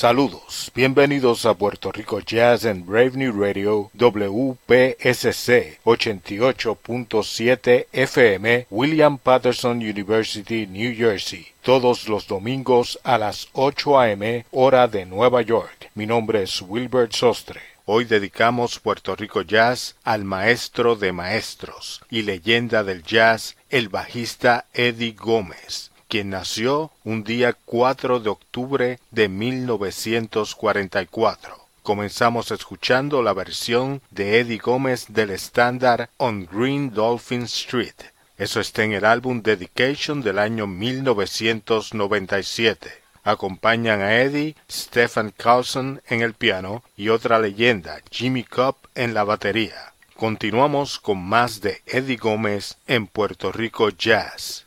Saludos, bienvenidos a Puerto Rico Jazz en Brave New Radio WPSC 88.7 FM William Patterson University, New Jersey, todos los domingos a las 8 a.m. hora de Nueva York. Mi nombre es Wilbert Sostre. Hoy dedicamos Puerto Rico Jazz al maestro de maestros y leyenda del jazz, el bajista Eddie Gómez quien nació un día 4 de octubre de 1944. Comenzamos escuchando la versión de Eddie Gómez del estándar On Green Dolphin Street. Eso está en el álbum Dedication del año 1997. Acompañan a Eddie, Stephen Carlson en el piano y otra leyenda, Jimmy Cobb en la batería. Continuamos con más de Eddie Gómez en Puerto Rico Jazz.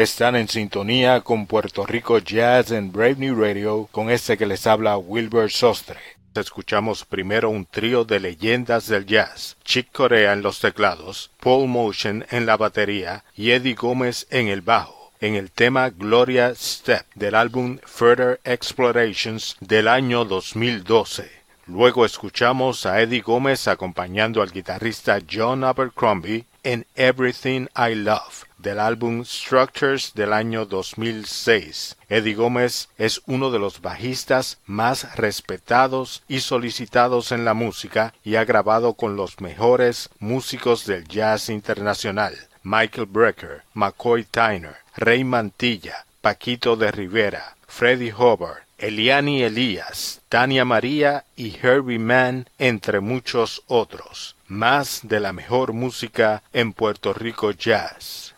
Están en sintonía con Puerto Rico Jazz en Brave New Radio con este que les habla Wilbur Sostre. Escuchamos primero un trío de leyendas del jazz, Chick Corea en los teclados, Paul Motion en la batería y Eddie Gómez en el bajo, en el tema Gloria Step del álbum Further Explorations del año 2012. Luego escuchamos a Eddie Gómez acompañando al guitarrista John Abercrombie en Everything I Love del álbum Structures del año 2006. Eddie Gómez es uno de los bajistas más respetados y solicitados en la música y ha grabado con los mejores músicos del jazz internacional. Michael Brecker, McCoy Tyner, Ray Mantilla, Paquito de Rivera, Freddie Hubbard, Eliani Elías, Tania María y Herbie Mann, entre muchos otros. Más de la mejor música en Puerto Rico Jazz.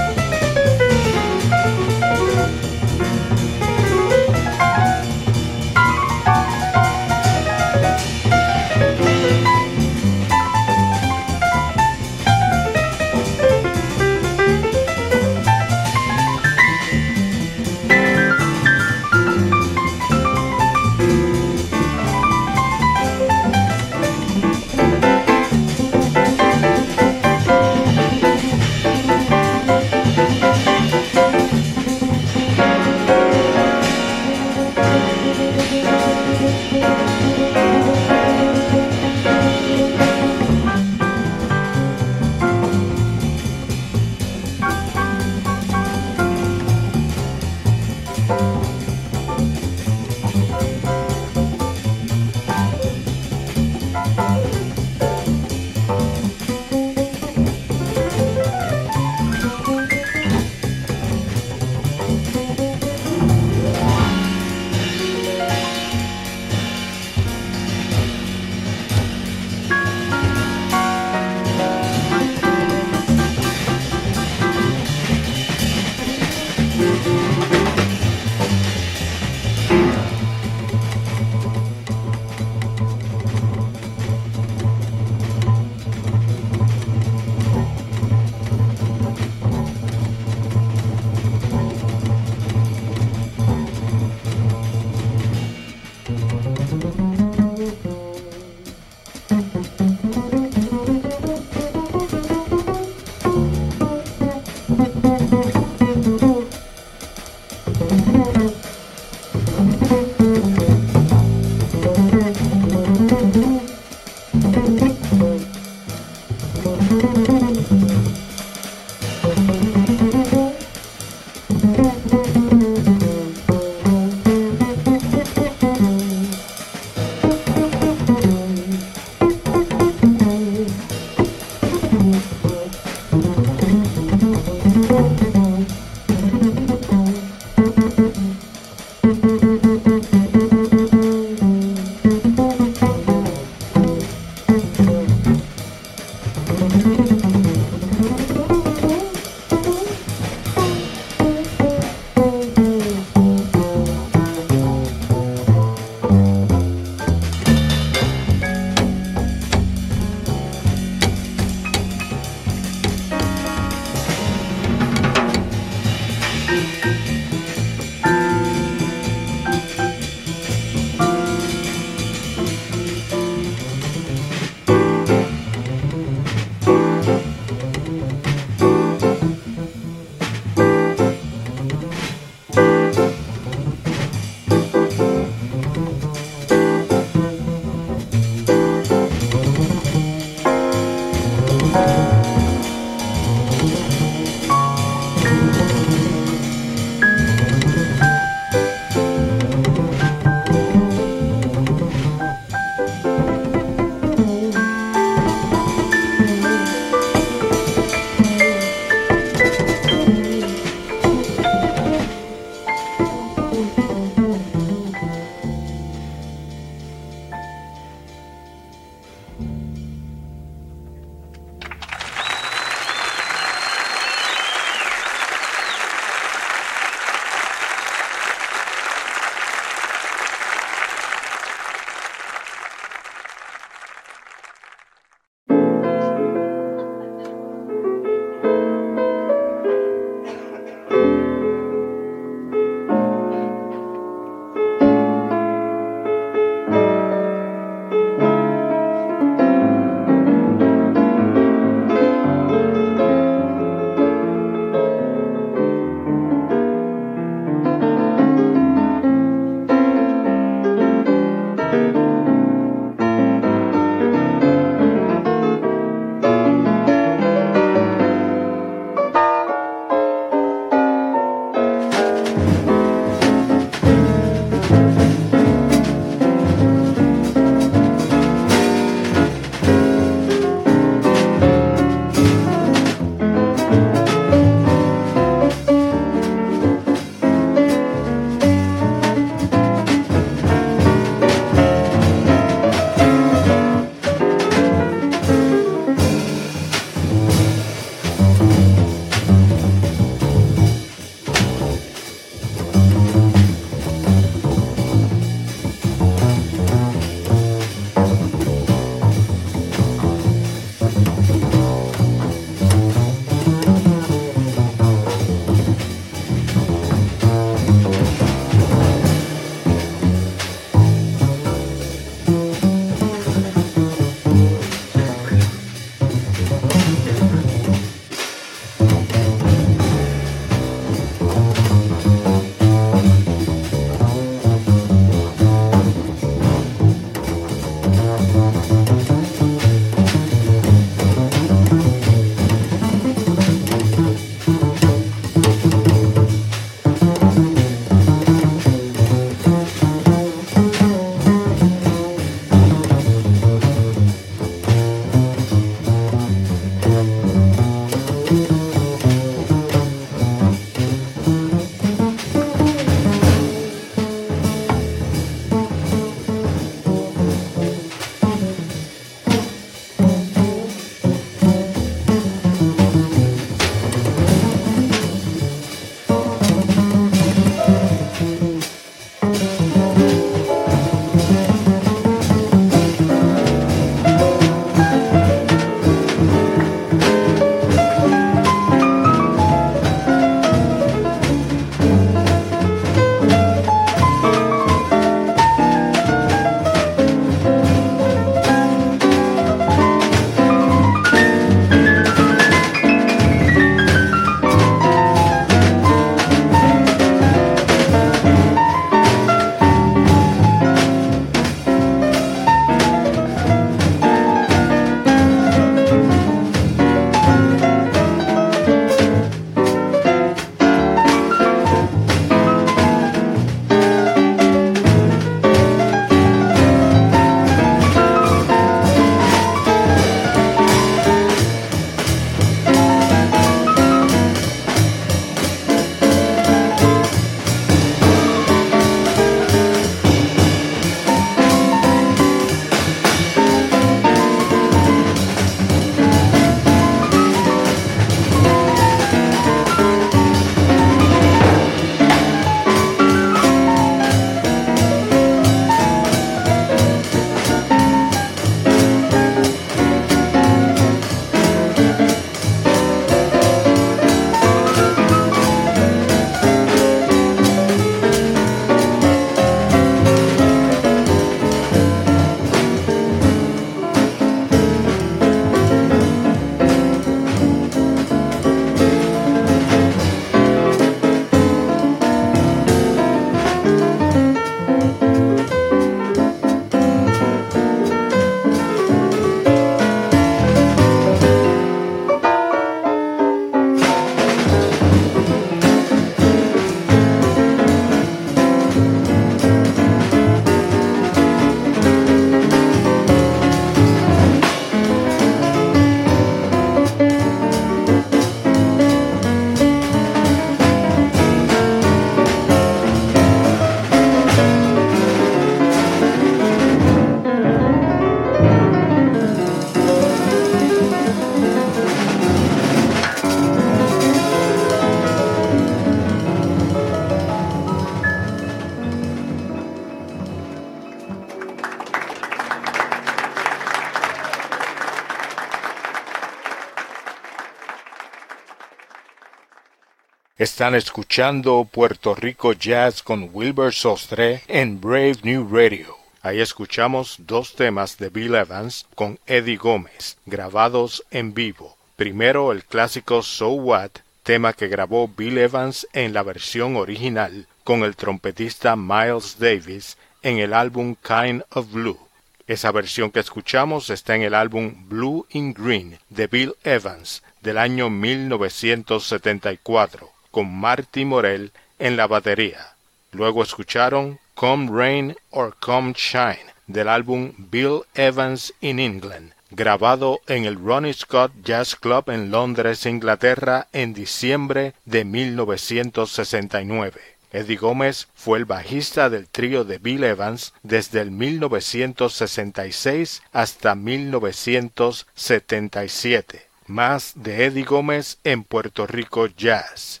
Están escuchando Puerto Rico Jazz con Wilbur Sostre en Brave New Radio. Ahí escuchamos dos temas de Bill Evans con Eddie Gómez, grabados en vivo. Primero el clásico So What, tema que grabó Bill Evans en la versión original con el trompetista Miles Davis en el álbum Kind of Blue. Esa versión que escuchamos está en el álbum Blue in Green de Bill Evans del año 1974, con Marty Morell en la batería. Luego escucharon Come Rain or Come Shine del álbum Bill Evans in England, grabado en el Ronnie Scott Jazz Club en Londres, Inglaterra, en diciembre de 1969. Eddie Gómez fue el bajista del trío de Bill Evans desde el 1966 hasta 1977. Más de Eddie Gómez en Puerto Rico Jazz.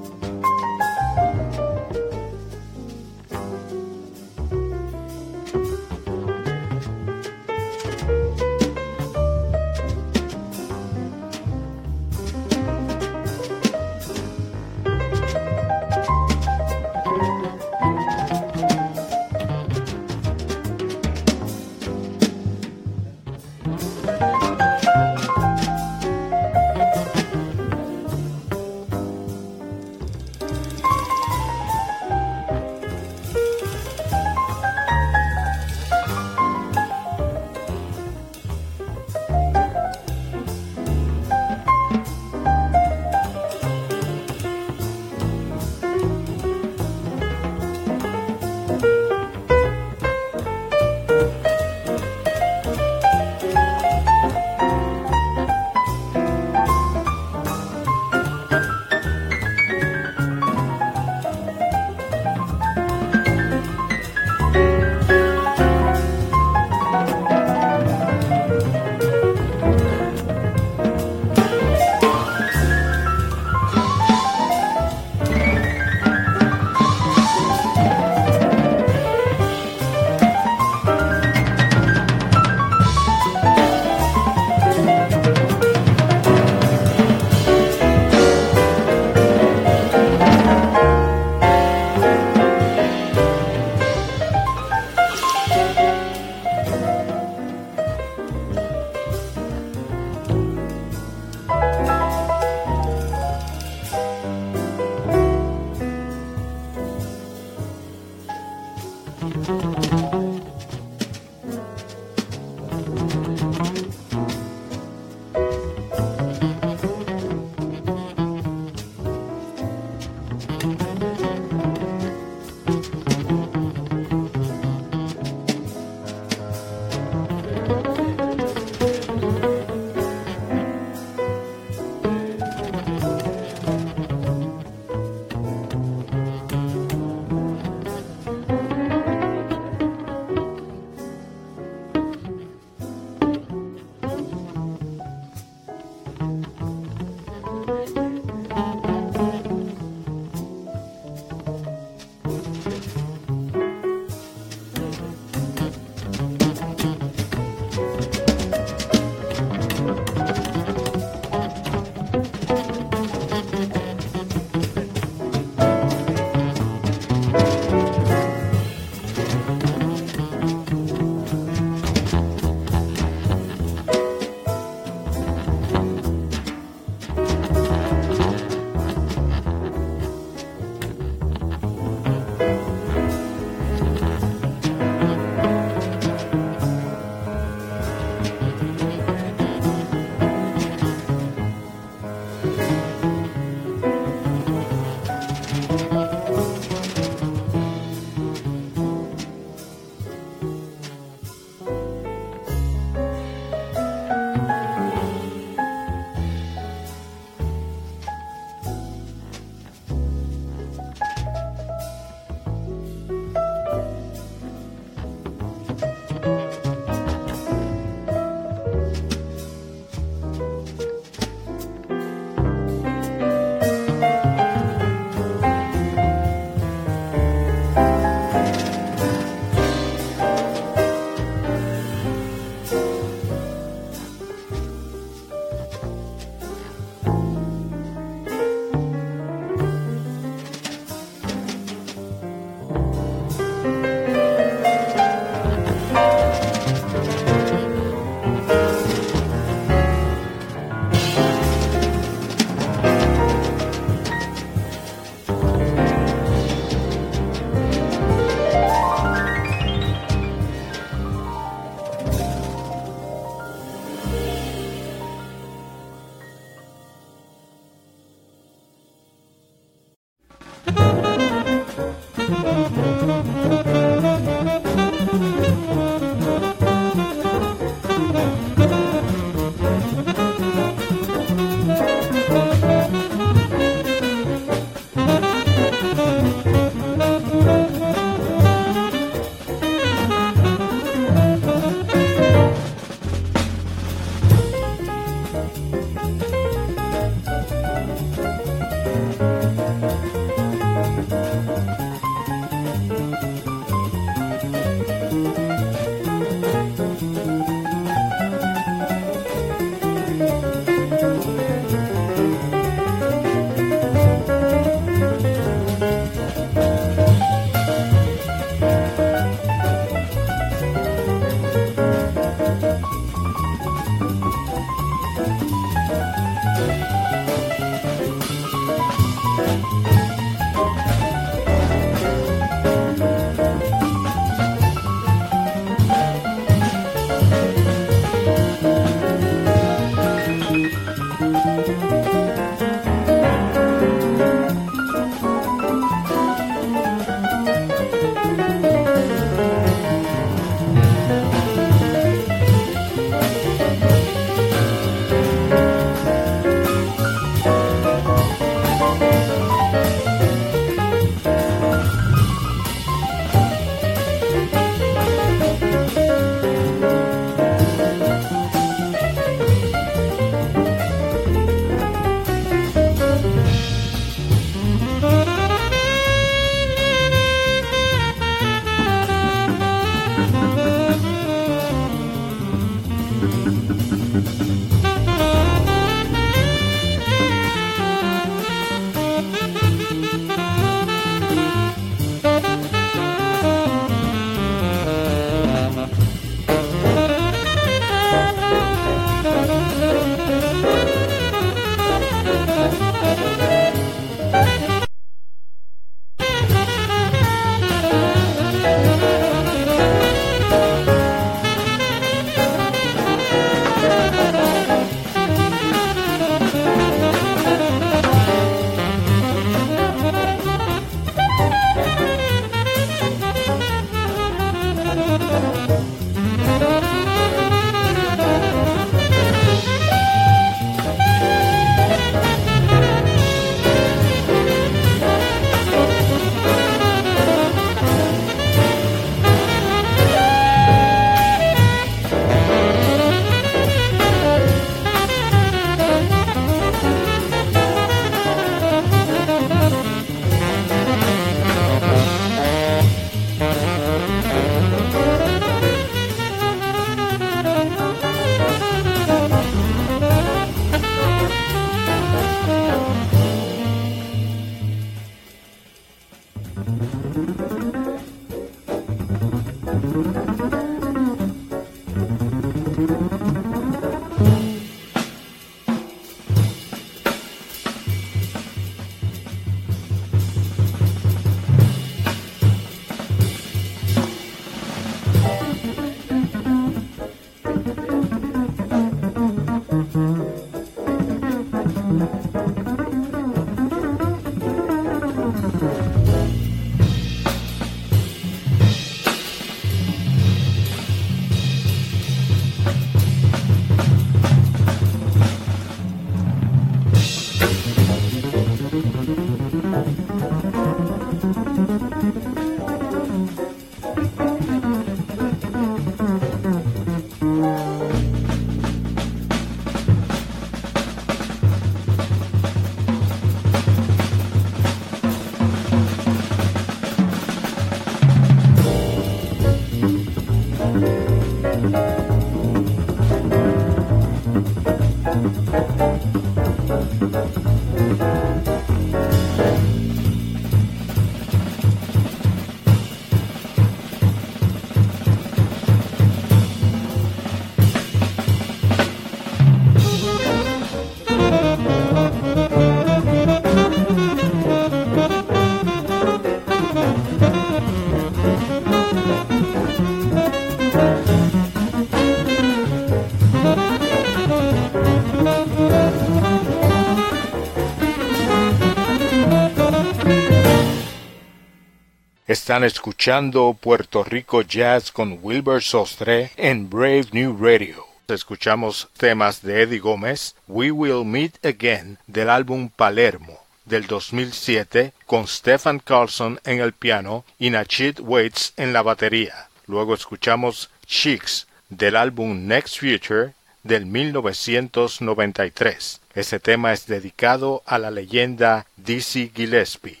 Están escuchando Puerto Rico Jazz con Wilbur Sostre en Brave New Radio. Escuchamos temas de Eddie Gómez, We Will Meet Again del álbum Palermo del 2007 con Stefan Carlson en el piano y Nachid Waits en la batería. Luego escuchamos Chicks del álbum Next Future del 1993. Ese tema es dedicado a la leyenda Dizzy Gillespie.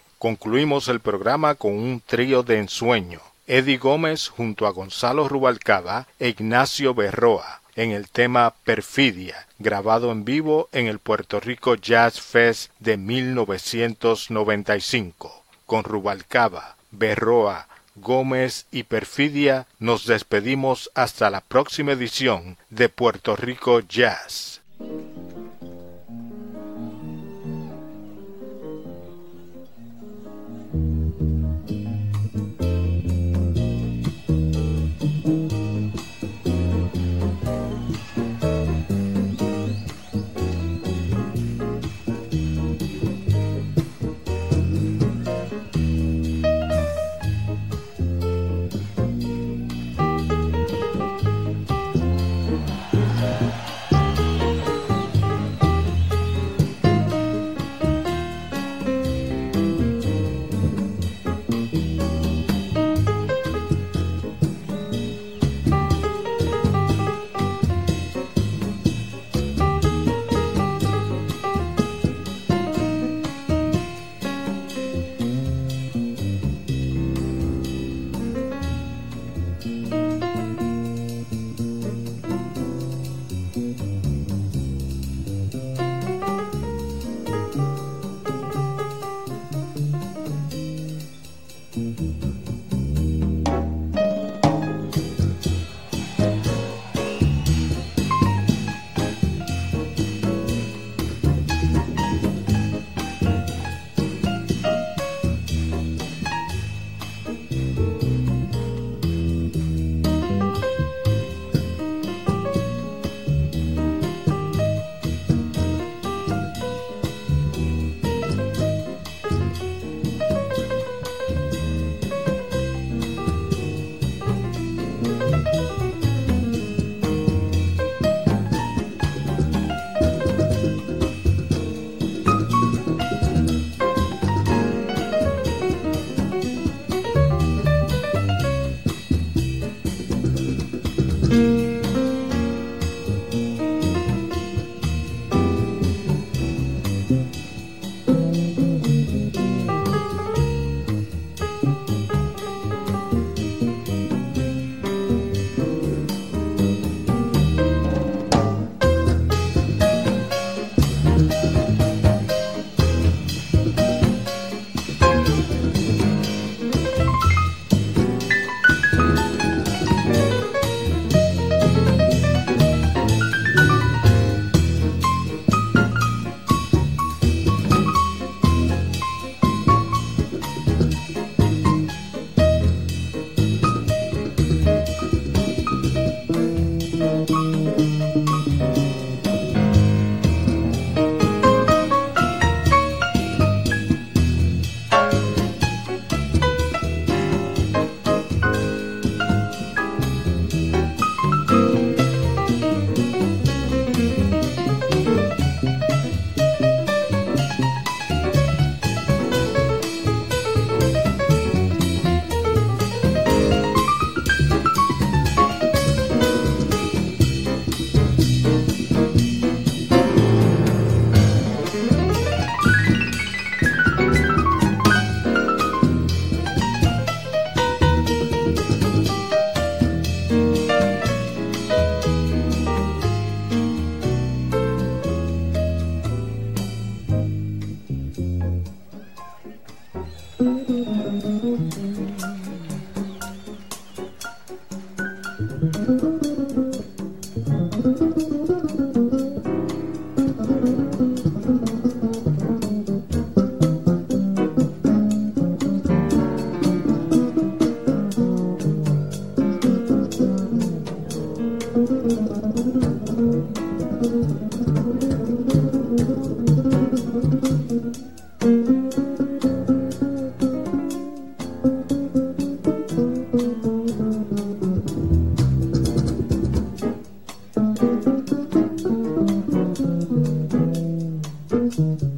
Concluimos el programa con un trío de ensueño Eddie Gómez junto a Gonzalo Rubalcaba e Ignacio Berroa en el tema Perfidia, grabado en vivo en el Puerto Rico Jazz Fest de 1995. Con Rubalcaba, Berroa, Gómez y Perfidia nos despedimos hasta la próxima edición de Puerto Rico Jazz. Mm-hmm.